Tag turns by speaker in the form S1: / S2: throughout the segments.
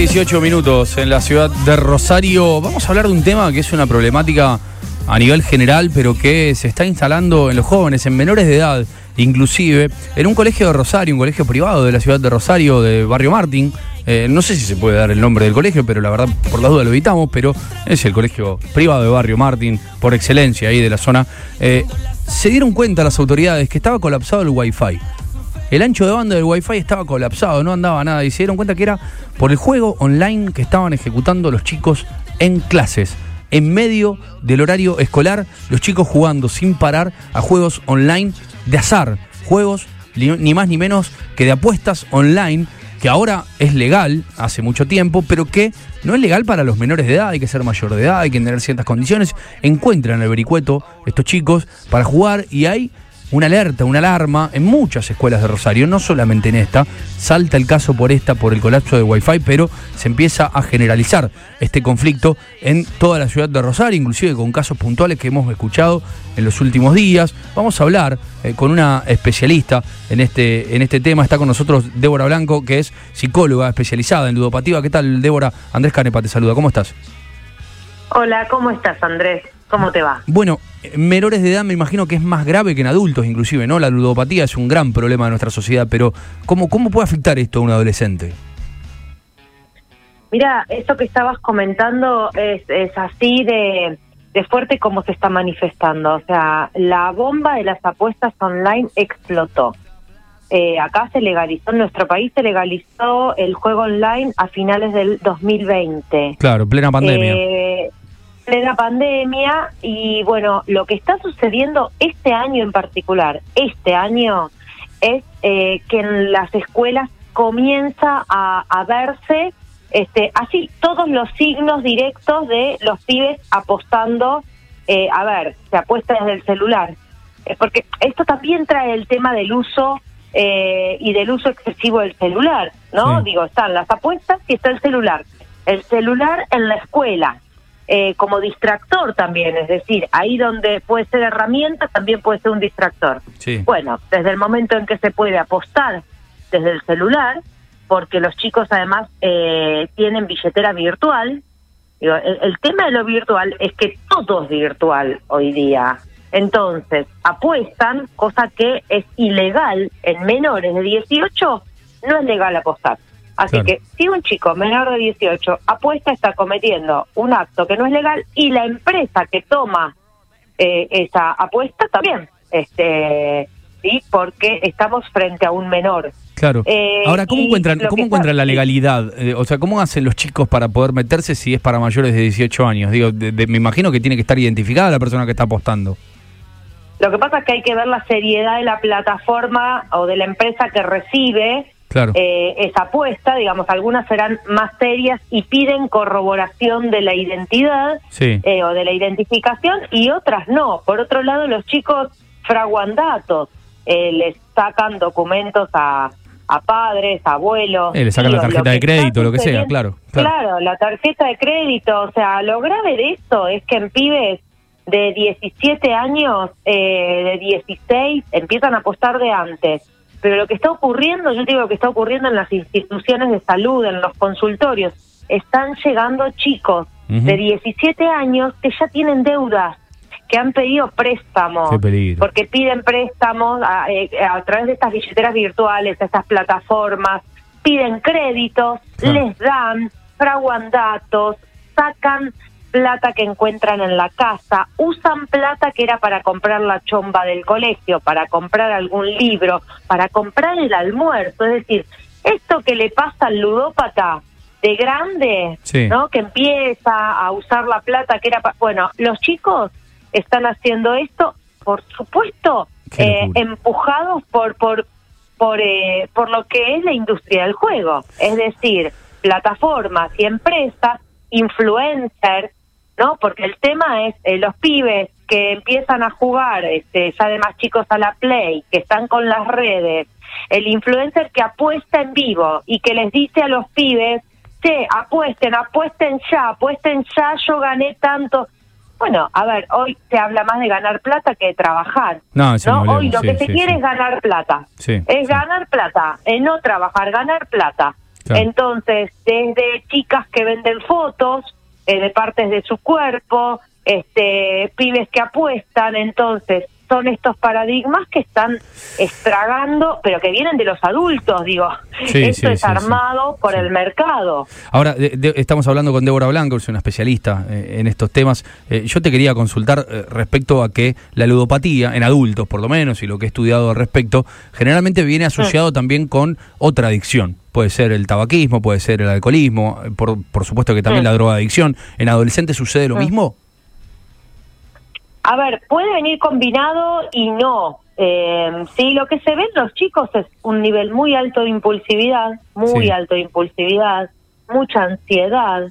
S1: 18 minutos en la ciudad de Rosario. Vamos a hablar de un tema que es una problemática a nivel general, pero que se está instalando en los jóvenes, en menores de edad, inclusive, en un colegio de Rosario, un colegio privado de la ciudad de Rosario, de Barrio Martín. Eh, no sé si se puede dar el nombre del colegio, pero la verdad, por la duda lo evitamos, pero es el colegio privado de Barrio Martín, por excelencia ahí de la zona. Eh, se dieron cuenta las autoridades que estaba colapsado el Wi-Fi. El ancho de banda del Wi-Fi estaba colapsado, no andaba nada, y se dieron cuenta que era por el juego online que estaban ejecutando los chicos en clases. En medio del horario escolar, los chicos jugando sin parar a juegos online de azar. Juegos ni más ni menos que de apuestas online que ahora es legal hace mucho tiempo, pero que no es legal para los menores de edad, hay que ser mayor de edad, hay que tener ciertas condiciones. Encuentran el vericueto estos chicos para jugar y hay una alerta, una alarma en muchas escuelas de Rosario, no solamente en esta. Salta el caso por esta, por el colapso de Wi-Fi, pero se empieza a generalizar este conflicto en toda la ciudad de Rosario, inclusive con casos puntuales que hemos escuchado en los últimos días. Vamos a hablar eh, con una especialista en este, en este tema. Está con nosotros Débora Blanco, que es psicóloga especializada en ludopatía. ¿Qué tal, Débora? Andrés Canepa te saluda. ¿Cómo estás?
S2: Hola, ¿cómo estás, Andrés? ¿Cómo te va?
S1: Bueno, menores de edad me imagino que es más grave que en adultos inclusive, ¿no? La ludopatía es un gran problema de nuestra sociedad, pero ¿cómo, cómo puede afectar esto a un adolescente?
S2: Mira, eso que estabas comentando es, es así de, de fuerte como se está manifestando. O sea, la bomba de las apuestas online explotó. Eh, acá se legalizó, en nuestro país se legalizó el juego online a finales del 2020.
S1: Claro, plena pandemia. Eh,
S2: plena pandemia y bueno, lo que está sucediendo este año en particular, este año, es eh, que en las escuelas comienza a, verse este, así todos los signos directos de los pibes apostando, eh, a ver, se apuesta desde el celular, eh, porque esto también trae el tema del uso y del uso excesivo del celular, ¿no? Digo, están las apuestas y está el celular. El celular en la escuela, eh, como distractor también, es decir, ahí donde puede ser herramienta también puede ser un distractor. Bueno, desde el momento en que se puede apostar desde el celular, porque los chicos además eh, tienen billetera virtual, el, tema de lo virtual es que todo es virtual hoy día. Entonces, apuestan, cosa que es ilegal en menores de 18, no es legal apostar. Así que si un chico menor de 18 apuesta, está cometiendo un acto que no es legal y la empresa que toma eh, esa apuesta también, este, sí, porque estamos frente a un menor.
S1: Claro. Eh, Ahora, ¿cómo encuentran, cómo encuentran la legalidad? Eh, o sea, ¿cómo hacen los chicos para poder meterse si es para mayores de 18 años? Digo, me imagino que tiene que estar identificada la persona que está apostando.
S2: Lo que pasa es que hay que ver la seriedad de la plataforma o de la empresa que recibe claro. eh, esa apuesta, digamos, algunas serán más serias y piden corroboración de la identidad eh, o de la identificación y otras no. Por otro lado, los chicos fraguan datos, eh, les sacan documentos a, a padres, abuelos.
S1: Eh, le sacan la tarjeta de crédito, lo que sea, claro,
S2: claro. la tarjeta de crédito, o sea, lo grave de esto es que en pibes de 17 años, de 16, empiezan a apostar de antes pero lo que está ocurriendo, yo digo que está ocurriendo en las instituciones de salud, en los consultorios, están llegando chicos de 17 años que ya tienen deudas, que han pedido préstamos, porque piden préstamos eh, a, través de estas billeteras virtuales, estas plataformas, piden créditos, les dan, fraguan datos, sacan plata que encuentran en la casa, usan plata que era para comprar la chomba del colegio, para comprar algún libro, para comprar el almuerzo. Es decir, esto que le pasa al ludópata de grande, ¿no? Que empieza a usar la plata que era para... Bueno, los chicos están haciendo esto, por supuesto, eh, empujados por, por, por, eh, por lo que es la industria del juego. Es decir, plataformas y empresas, influencers, ¿no? Porque el tema es eh, los pibes que empiezan a jugar, este, ya de más chicos a la Play, que están con las redes, el influencer que apuesta en vivo y que les dice a los pibes, che, apuesten, apuesten ya, apuesten ya, yo gané tanto. Bueno, a ver, hoy se habla más de ganar plata que de trabajar. No, Hoy lo que se quiere es ganar plata. es ganar plata, no trabajar, ganar plata. Entonces, desde chicas que venden fotos eh, de partes de su cuerpo, este, pibes que apuestan, entonces son estos paradigmas que están estragando, pero que vienen de los adultos, digo. Esto es armado por el mercado.
S1: Ahora, estamos hablando con Débora Blanco, es una especialista eh, en estos temas. Eh, yo te quería consultar eh, respecto a que la ludopatía, en adultos por lo menos, y lo que he estudiado al respecto, generalmente viene asociado mm. también con otra adicción. Puede ser el tabaquismo, puede ser el alcoholismo, por, por supuesto que también mm. la drogadicción. ¿En adolescentes sucede lo mm. mismo?
S2: A ver, puede venir combinado y no. Eh, sí, lo que se ve en los chicos es un nivel muy alto de impulsividad, muy alto de impulsividad, mucha ansiedad.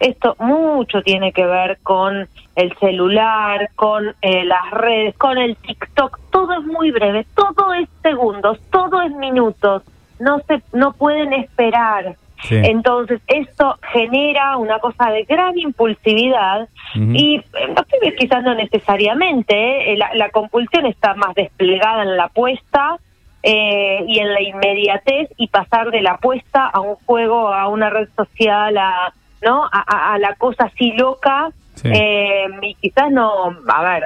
S2: Esto mucho tiene que ver con el celular, con eh, las redes, con el TikTok. Todo es muy breve, todo es segundos, todo es minutos. No se, no pueden esperar. Entonces, esto genera una cosa de gran impulsividad y eh, los pibes quizás no necesariamente, eh, la, compulsión está más desplegada en la apuesta eh, y en la inmediatez y pasar de la apuesta a un juego, a una red social, a, ¿no? a, la cosa así loca. y quizás no, a ver,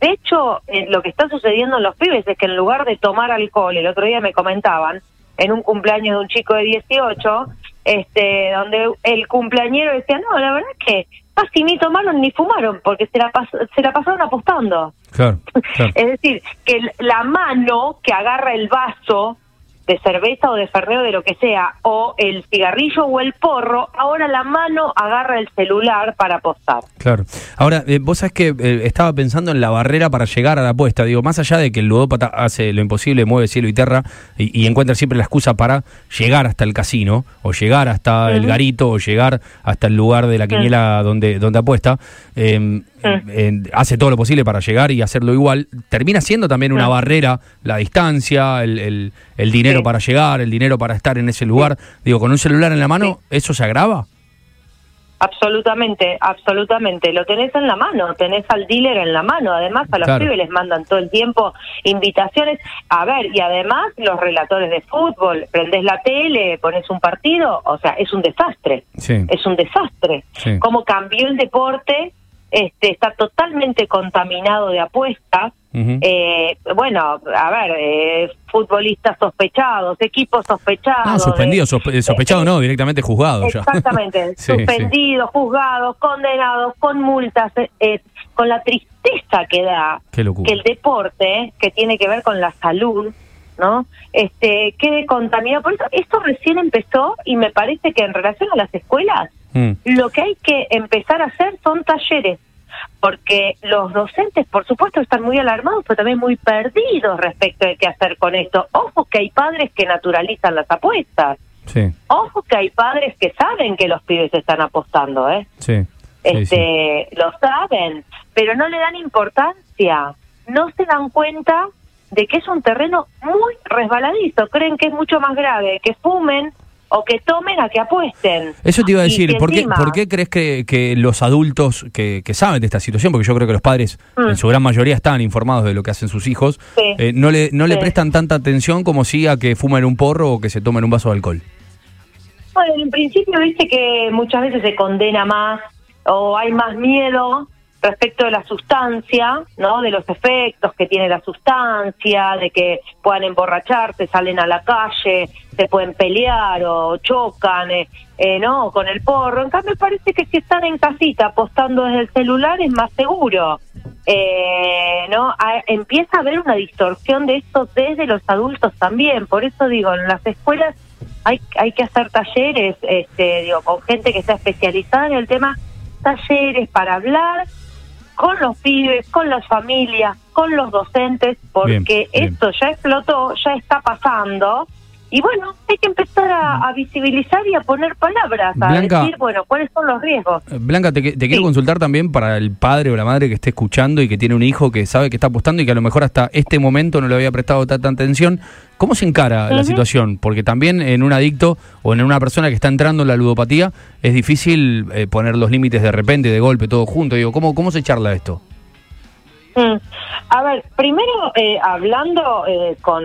S2: de hecho, lo que está sucediendo en los pibes es que en lugar de tomar alcohol, el otro día me comentaban, en un cumpleaños de un chico de 18, este, donde el cumpleañero decía, no, la verdad es que casi ni tomaron ni fumaron, porque se la, se la pasaron apostando. es decir, que la mano que agarra el vaso de cerveza o de ferneo de lo que sea, o el cigarrillo o el porro, ahora la mano agarra el celular para apostar.
S1: Claro. Ahora, eh, vos sabés que eh, estaba pensando en la barrera para llegar a la apuesta. Digo, más allá de que el ludópata hace lo imposible, mueve cielo y tierra y, encuentra siempre la excusa para llegar hasta el casino, o llegar hasta el garito, o llegar hasta el lugar de la quiniela donde, donde apuesta, em, hace todo lo posible para llegar y hacerlo igual. Termina siendo también una barrera la distancia, el, el dinero para llegar, el dinero para estar en ese lugar. Digo, con un celular en la mano, ¿eso se agrava?
S2: Absolutamente, absolutamente. Lo tenés en la mano, tenés al dealer en la mano. Además, a los pibes les mandan todo el tiempo invitaciones. A ver, y además los relatores de fútbol, prendés la tele, pones un partido, o sea, es un desastre. Es un desastre. Cómo cambió el deporte, este, está totalmente contaminado de apuestas eh, bueno, a ver, eh, futbolistas sospechados, equipos sospechados.
S1: No, suspendidos, eh, sospechados no, directamente juzgados.
S2: Exactamente, suspendidos, juzgados, condenados, con multas, con la tristeza que da que el deporte, que tiene que ver con la salud, ¿no? Este, quede contaminado. Por eso, esto recién empezó y me parece que en relación a las escuelas, mm. lo que hay que empezar a hacer son talleres porque los docentes, por supuesto, están muy alarmados, pero también muy perdidos respecto de qué hacer con esto. Ojo que hay padres que naturalizan las apuestas. Sí. Ojo que hay padres que saben que los pibes están apostando, ¿eh? Sí. Este, lo saben, pero no le dan importancia. No se dan cuenta de que es un terreno muy resbaladizo. Creen que es mucho más grave que fumen o que tomen a que apuesten.
S1: Eso te iba a decir, ¿por, qué, ¿por qué crees que, los adultos que, saben de esta situación, porque yo creo que los padres mm. en su gran mayoría están informados de lo que hacen sus hijos, eh, no le, no le prestan tanta atención como si a que fumen un porro o que se tomen un vaso de alcohol?
S2: Bueno, en principio viste que muchas veces se condena más o hay más miedo respecto de la sustancia, ¿no? De los efectos que tiene la sustancia, de que puedan emborracharse, salen a la calle, se pueden pelear o chocan, eh, eh, ¿no? Con el porro. En cambio, parece que si están en casita apostando desde el celular es más seguro. Eh, ¿no? empieza a haber una distorsión de esto desde los adultos también. Por eso digo, en las escuelas hay, hay que hacer talleres, este, digo, con gente que está especializada en el tema, talleres para hablar con los pibes, con las familias, con los docentes, porque esto ya explotó, ya está pasando. Y bueno, hay que empezar a, visibilizar y a poner palabras, a decir, bueno, cuáles son los riesgos.
S1: Eh, Blanca, te, quiero consultar también para el padre o la madre que esté escuchando y que tiene un hijo que sabe que está apostando y que a lo mejor hasta este momento no le había prestado tanta atención. ¿Cómo se encara la situación? Porque también en un adicto o en una persona que está entrando en la ludopatía es difícil eh, poner los límites de repente, de golpe, todo junto. Digo, ¿cómo, cómo se charla esto?
S2: Mm. A ver, primero eh, hablando con,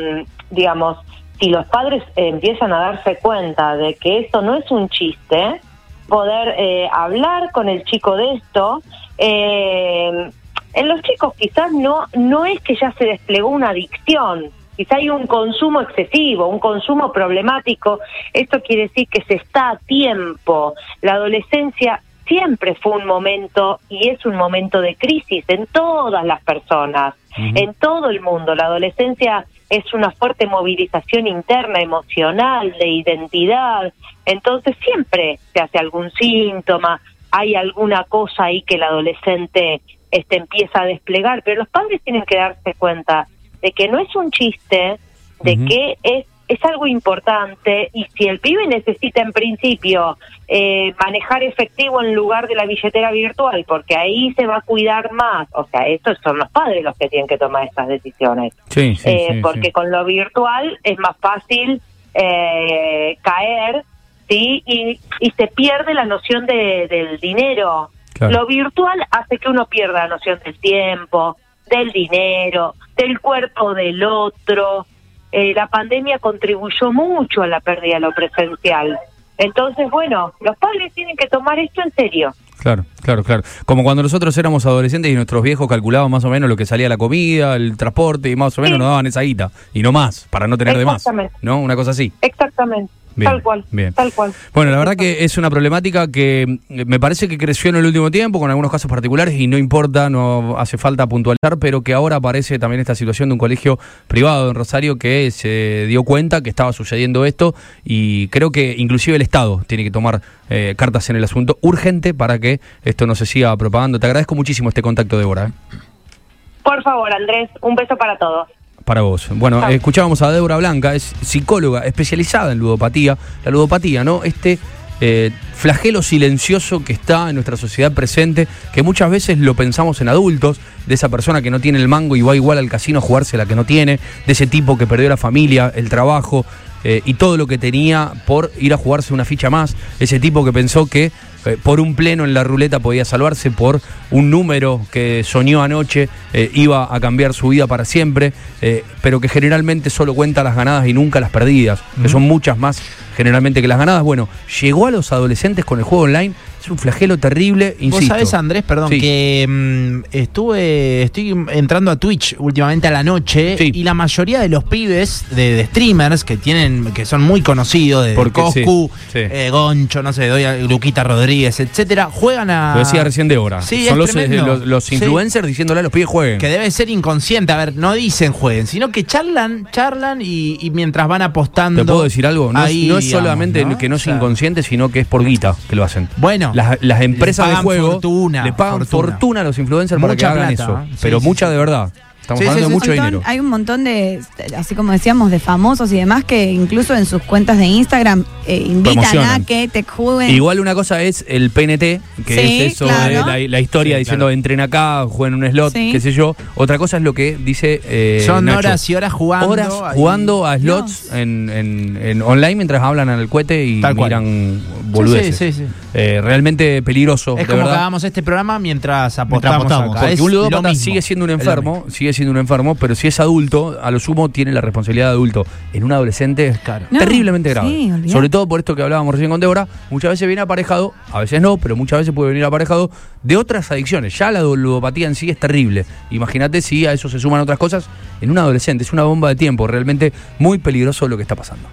S2: digamos, si los padres empiezan a darse cuenta de que esto no es un chiste, poder eh, hablar con el chico de esto. Eh, en los chicos quizás no, no es que ya se desplegó una adicción, quizá hay un consumo excesivo, un consumo problemático. Esto quiere decir que se está a tiempo. La adolescencia siempre fue un momento y es un momento de crisis en todas las personas, en todo el mundo. La adolescencia es una fuerte movilización interna, emocional, de identidad. Entonces siempre se hace algún síntoma, hay alguna cosa ahí que el adolescente este, empieza a desplegar, pero los padres tienen que darse cuenta de que no es un chiste, de que es es algo importante y si el pibe necesita en principio eh, manejar efectivo en lugar de la billetera virtual, porque ahí se va a cuidar más, o sea, estos son los padres los que tienen que tomar estas decisiones,
S1: sí,
S2: eh, porque con lo virtual es más fácil eh, caer, ¿sí? Y, y se pierde la noción de, del dinero. Lo virtual hace que uno pierda la noción del tiempo, del dinero, del cuerpo del otro, eh, la pandemia contribuyó mucho a la pérdida de lo presencial. Entonces, bueno, los padres tienen que tomar esto en serio.
S1: Claro, claro, claro. Como cuando nosotros éramos adolescentes y nuestros viejos calculaban más o menos lo que salía la comida, el transporte y más o menos nos daban esa guita y no más, para no tener de más. ¿No? Una cosa así.
S2: Exactamente tal cual, tal cual.
S1: Bueno, la verdad que es una problemática que eh, me parece que creció en el último tiempo con algunos casos particulares y no importa, no hace falta puntualizar, pero que ahora aparece también esta situación de un colegio privado en Rosario que se dio cuenta que estaba sucediendo esto y creo que inclusive el Estado tiene que tomar eh, cartas en el asunto urgente para que esto no se siga propagando. Te agradezco muchísimo este contacto, Débora. ¿eh?
S2: Por favor, Andrés, un beso para todos
S1: para vos. Bueno, escuchábamos a Débora Blanca, es psicóloga especializada en ludopatía. La ludopatía, ¿no? Este eh, flagelo silencioso que está en nuestra sociedad presente, que muchas veces lo pensamos en adultos, de esa persona que no tiene el mango y va igual al casino a jugarse la que no tiene, de ese tipo que perdió la familia, el trabajo eh, y todo lo que tenía por ir a jugarse una ficha más, ese tipo que pensó que eh, por un pleno en la ruleta podía salvarse, por un número que soñó anoche eh, iba a cambiar su vida para siempre, eh, pero que generalmente solo cuenta las ganadas y nunca las perdidas, que son muchas más generalmente que las ganadas. Bueno, llegó a los adolescentes con el juego online es un flagelo terrible, insisto.
S3: Vos sabés, Andrés, perdón, que mm, estuve, estoy entrando a Twitch últimamente a la noche y la mayoría de los pibes de, streamers que tienen, que son muy conocidos, de Coscu, eh, Goncho, no sé, doy a Luquita Rodríguez, etcétera, juegan a.
S1: Lo decía recién de hora.
S3: Sí,
S1: son
S3: los,
S1: eh, los, influencers diciéndole a los pibes jueguen.
S3: Que debe ser inconsciente, a ver, no dicen jueguen, sino que charlan, charlan y, mientras van apostando.
S1: ¿Te puedo decir algo? No, es, solamente que no es inconsciente, sino que es por guita que lo hacen.
S3: Bueno,
S1: las, empresas de juego le pagan fortuna. a los influencers para que hagan eso. pero mucha de verdad. Estamos hablando de mucho dinero.
S4: Hay un montón de, así como decíamos, de famosos y demás que incluso en sus cuentas de Instagram eh, invitan a que te jueguen.
S1: Igual una cosa es el PNT, que es eso de la, historia diciendo entren acá, jueguen un slot, qué sé yo. Otra cosa es lo que dice.
S3: Eh, Son horas y horas jugando.
S1: Horas jugando a slots en, en, online mientras hablan al cohete y miran boludeces. Eh, realmente peligroso.
S3: Es como que hagamos este programa mientras apostamos.
S1: Porque un ludópata sigue siendo un enfermo, sigue siendo un enfermo, pero si es adulto, a lo sumo tiene la responsabilidad de adulto. En un adolescente es terriblemente grave. Sobre todo por esto que hablábamos recién con Débora, muchas veces viene aparejado, a veces no, pero muchas veces puede venir aparejado de otras adicciones. Ya la ludopatía en sí es terrible. Imagínate si a eso se suman otras cosas en un adolescente. Es una bomba de tiempo, realmente muy peligroso lo que está pasando.